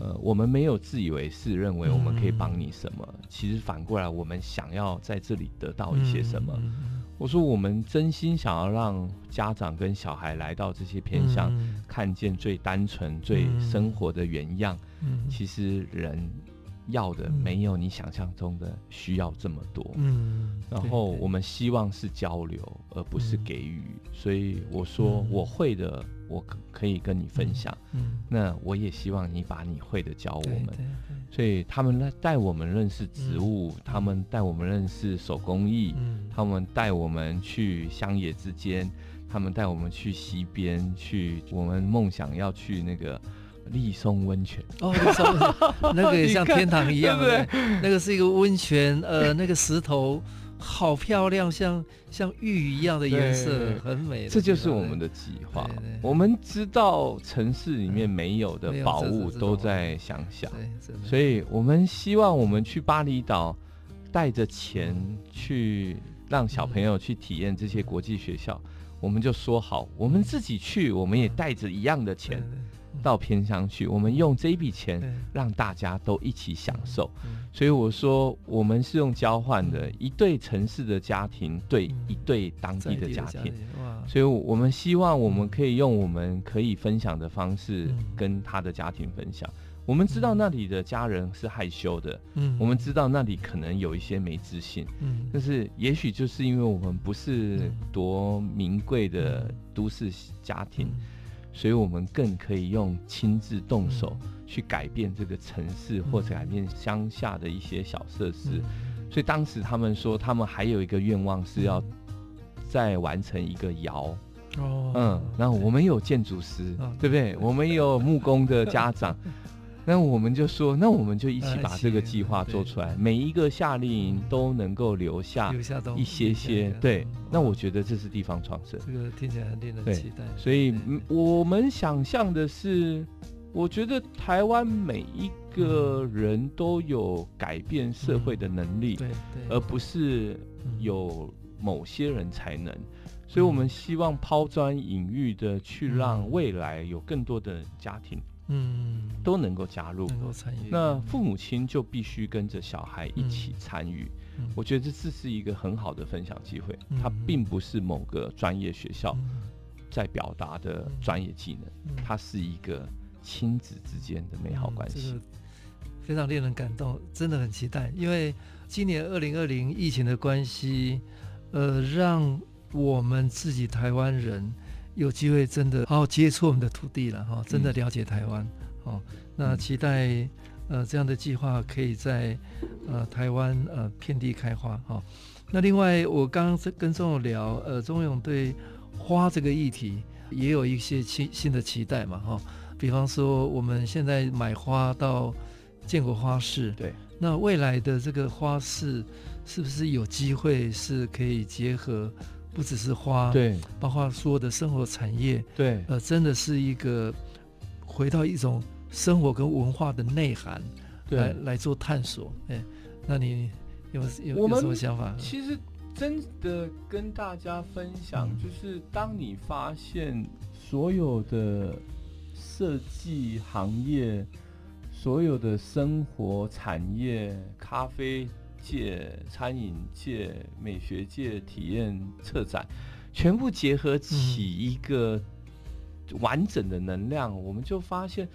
Speaker 2: 嗯、呃，我们没有自以为是，认为我们可以帮你什么。嗯、其实反过来，我们想要在这里得到一些什么。嗯、我说，我们真心想要让家长跟小孩来到这些偏乡，嗯、看见最单纯、最生活的原样。嗯、其实人要的没有你想象中的需要这么多。
Speaker 1: 嗯，
Speaker 2: 然后我们希望是交流，而不是给予。所以我说我会的，我可可以跟你分享。嗯，那我也希望你把你会的教我们。所以他们来带我们认识植物，他们带我们认识手工艺，他们带我们去乡野之间，他们带我们去溪边，去我们梦想要去那个。立松温泉
Speaker 1: 哦，立松那个也 像天堂一样，对不对？那个是一个温泉，呃，那个石头好漂亮，像像玉一样的颜色，很美。
Speaker 2: 这就是我们的计划。我们知道城市里面没有的宝物都在乡下，所以我们希望我们去巴厘岛，带着钱去让小朋友去体验这些国际学校。我们就说好，我们自己去，我们也带着一样的钱。到偏乡去，我们用这一笔钱让大家都一起享受。所以我说，我们是用交换的，一对城市的家庭对一对当地的家庭。所以我们希望我们可以用我们可以分享的方式跟他的家庭分享。我们知道那里的家人是害羞的，我们知道那里可能有一些没自信，但是也许就是因为我们不是多名贵的都市家庭。所以我们更可以用亲自动手去改变这个城市，或者改变乡下的一些小设施。所以当时他们说，他们还有一个愿望是要再完成一个窑。哦，嗯，然后我们有建筑师，对不对？我们有木工的家长。那我们就说，那我们就一起把这个计划做出来，每一个夏令营都能够留下一些些。对，那我觉得这是地方创生。
Speaker 1: 这个听起来很令人期待。
Speaker 2: 所以我们想象的是，我觉得台湾每一个人都有改变社会的能力，对，而不是有某些人才能。所以我们希望抛砖引玉的去让未来有更多的家庭。嗯，都能够加入，
Speaker 1: 能够参与。
Speaker 2: 那父母亲就必须跟着小孩一起参与。嗯、我觉得这是一个很好的分享机会。嗯、它并不是某个专业学校在表达的专业技能，嗯、它是一个亲子之间的美好
Speaker 1: 关系。非常令人感动，真的很期待。因为今年二零二零疫情的关系，呃，让我们自己台湾人。有机会真的好好接触我们的土地了哈，真的了解台湾哦。那期待呃这样的计划可以在呃台湾呃遍地开花哈。那另外我刚刚跟钟勇聊，呃钟勇对花这个议题也有一些新新的期待嘛哈。比方说我们现在买花到建国花市，
Speaker 2: 对，
Speaker 1: 那未来的这个花市是不是有机会是可以结合？不只是花，
Speaker 2: 对，
Speaker 1: 包括所有的生活产业，
Speaker 2: 对，
Speaker 1: 呃，真的是一个回到一种生活跟文化的内涵，对，来来做探索。哎，那你有有有什么想法？
Speaker 2: 其实真的跟大家分享，嗯、就是当你发现所有的设计行业、所有的生活产业、咖啡。界、餐饮界、美学界、体验策展，全部结合起一个完整的能量，嗯、我们就发现，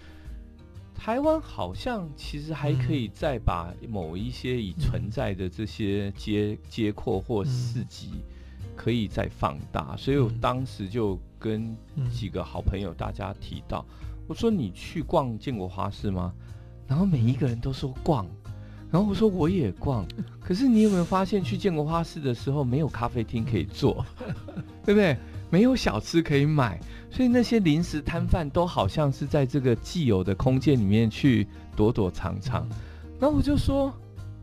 Speaker 2: 台湾好像其实还可以再把某一些已存在的这些街街廓或市集，可以再放大。所以我当时就跟几个好朋友大家提到，我说：“你去逛建国花市吗？”然后每一个人都说逛。然后我说我也逛，可是你有没有发现去建国花市的时候没有咖啡厅可以坐，对不对？没有小吃可以买，所以那些临时摊贩都好像是在这个既有的空间里面去躲躲藏藏。然后我就说，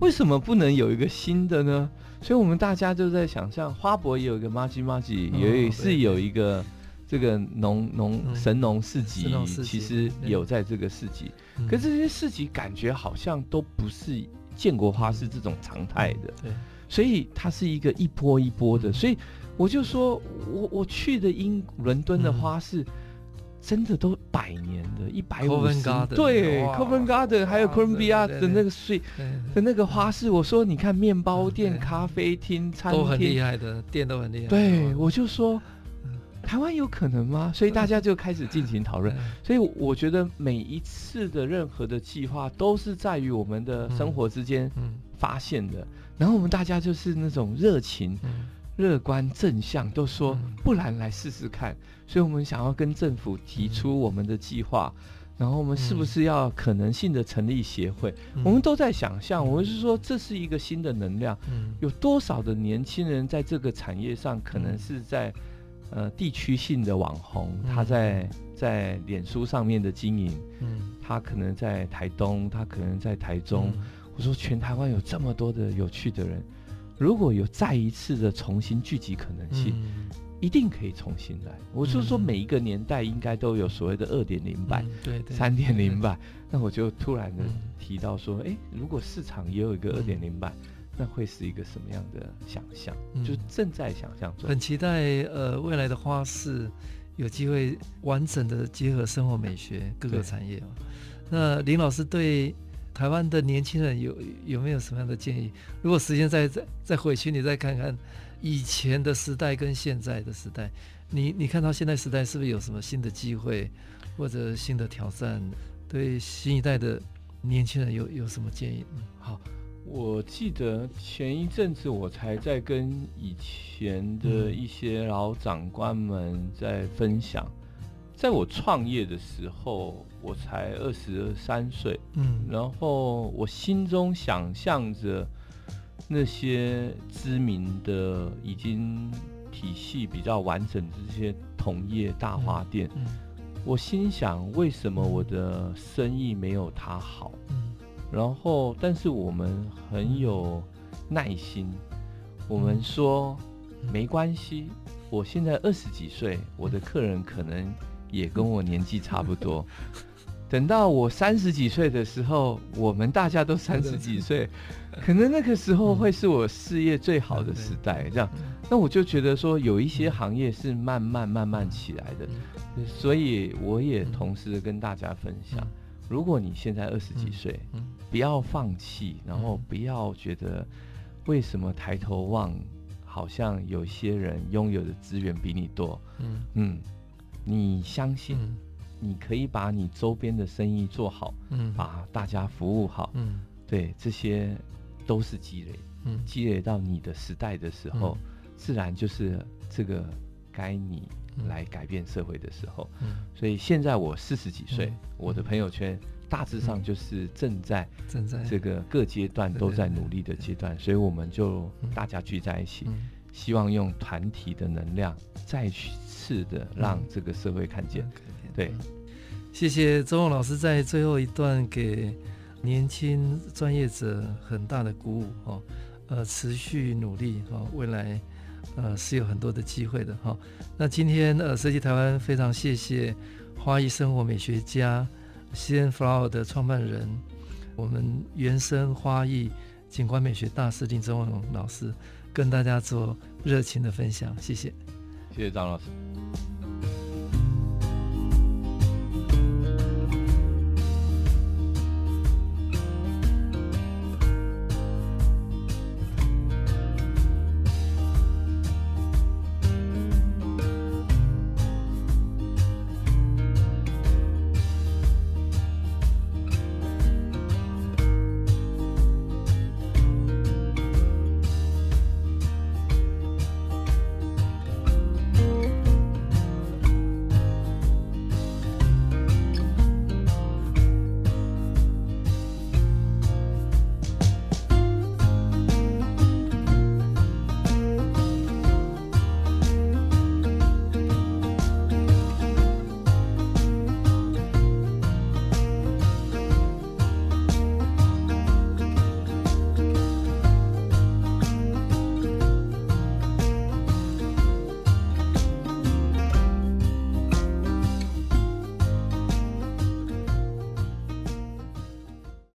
Speaker 2: 为什么不能有一个新的呢？所以我们大家就在想象，花博也有一个 Magic Magic，，也是有一个。这个农农神农市集，其实有在这个市集，可是这些市集感觉好像都不是建国花市这种常态的，对，所以它是一个一波一波的，所以我就说我我去的英伦敦的花市，真的都百年的，一百五十，对，Covent Garden 还有 Columbia 的那个水的那个花市，我说你看面包店、咖啡厅、餐厅。
Speaker 1: 都很厉害的，店都很厉害，
Speaker 2: 对，我就说。台湾有可能吗？所以大家就开始进行讨论。所以我觉得每一次的任何的计划，都是在于我们的生活之间发现的。然后我们大家就是那种热情、乐观、正向，都说不然来试试看。所以我们想要跟政府提出我们的计划。然后我们是不是要可能性的成立协会？嗯、我们都在想象，我们是说这是一个新的能量。嗯、有多少的年轻人在这个产业上，可能是在呃地区性的网红，嗯、他在在脸书上面的经营，嗯、他可能在台东，他可能在台中。嗯、我说全台湾有这么多的有趣的人，如果有再一次的重新聚集可能性。嗯一定可以重新来。我就是说，每一个年代应该都有所谓的二点零版，对对，三点零版。那我就突然的提到说，哎，如果市场也有一个二点零版，那会是一个什么样的想象？就是正在想象中。
Speaker 1: 很期待呃未来的花市有机会完整的结合生活美学 各个产业。那林老师对台湾的年轻人有有没有什么样的建议？如果时间再再再回去，你再看看。以前的时代跟现在的时代，你你看到现在时代是不是有什么新的机会或者新的挑战？对新一代的年轻人有有什么建议？嗯，
Speaker 2: 好，我记得前一阵子我才在跟以前的一些老长官们在分享，在我创业的时候，我才二十三岁，嗯，然后我心中想象着。那些知名的、已经体系比较完整的这些同业大花店，嗯嗯、我心想：为什么我的生意没有他好？嗯、然后，但是我们很有耐心，嗯、我们说、嗯、没关系。我现在二十几岁，我的客人可能也跟我年纪差不多。等到我三十几岁的时候，我们大家都三十几岁，可能那个时候会是我事业最好的时代。这样，那我就觉得说，有一些行业是慢慢慢慢起来的，所以我也同时跟大家分享：如果你现在二十几岁，不要放弃，然后不要觉得为什么抬头望，好像有些人拥有的资源比你多。嗯。嗯，你相信。你可以把你周边的生意做好，嗯，把大家服务好，嗯，对，这些都是积累，嗯，积累到你的时代的时候，嗯，自然就是这个该你来改变社会的时候，嗯，所以现在我四十几岁，嗯，我的朋友圈大致上就是正在正在。这个各阶段都在努力的阶段，所以我们就大家聚在一起，希望用团体的能量再次的让这个社会看见。对，
Speaker 1: 谢谢周勇老师在最后一段给年轻专业者很大的鼓舞哦，呃，持续努力哦，未来呃是有很多的机会的哈、那今天呃，设计台湾非常谢谢花艺生活美学家 CN Flower 的创办人，我们原生花艺景观美学大师林宗永老师跟大家做热情的分享，谢谢，
Speaker 2: 谢谢张老师。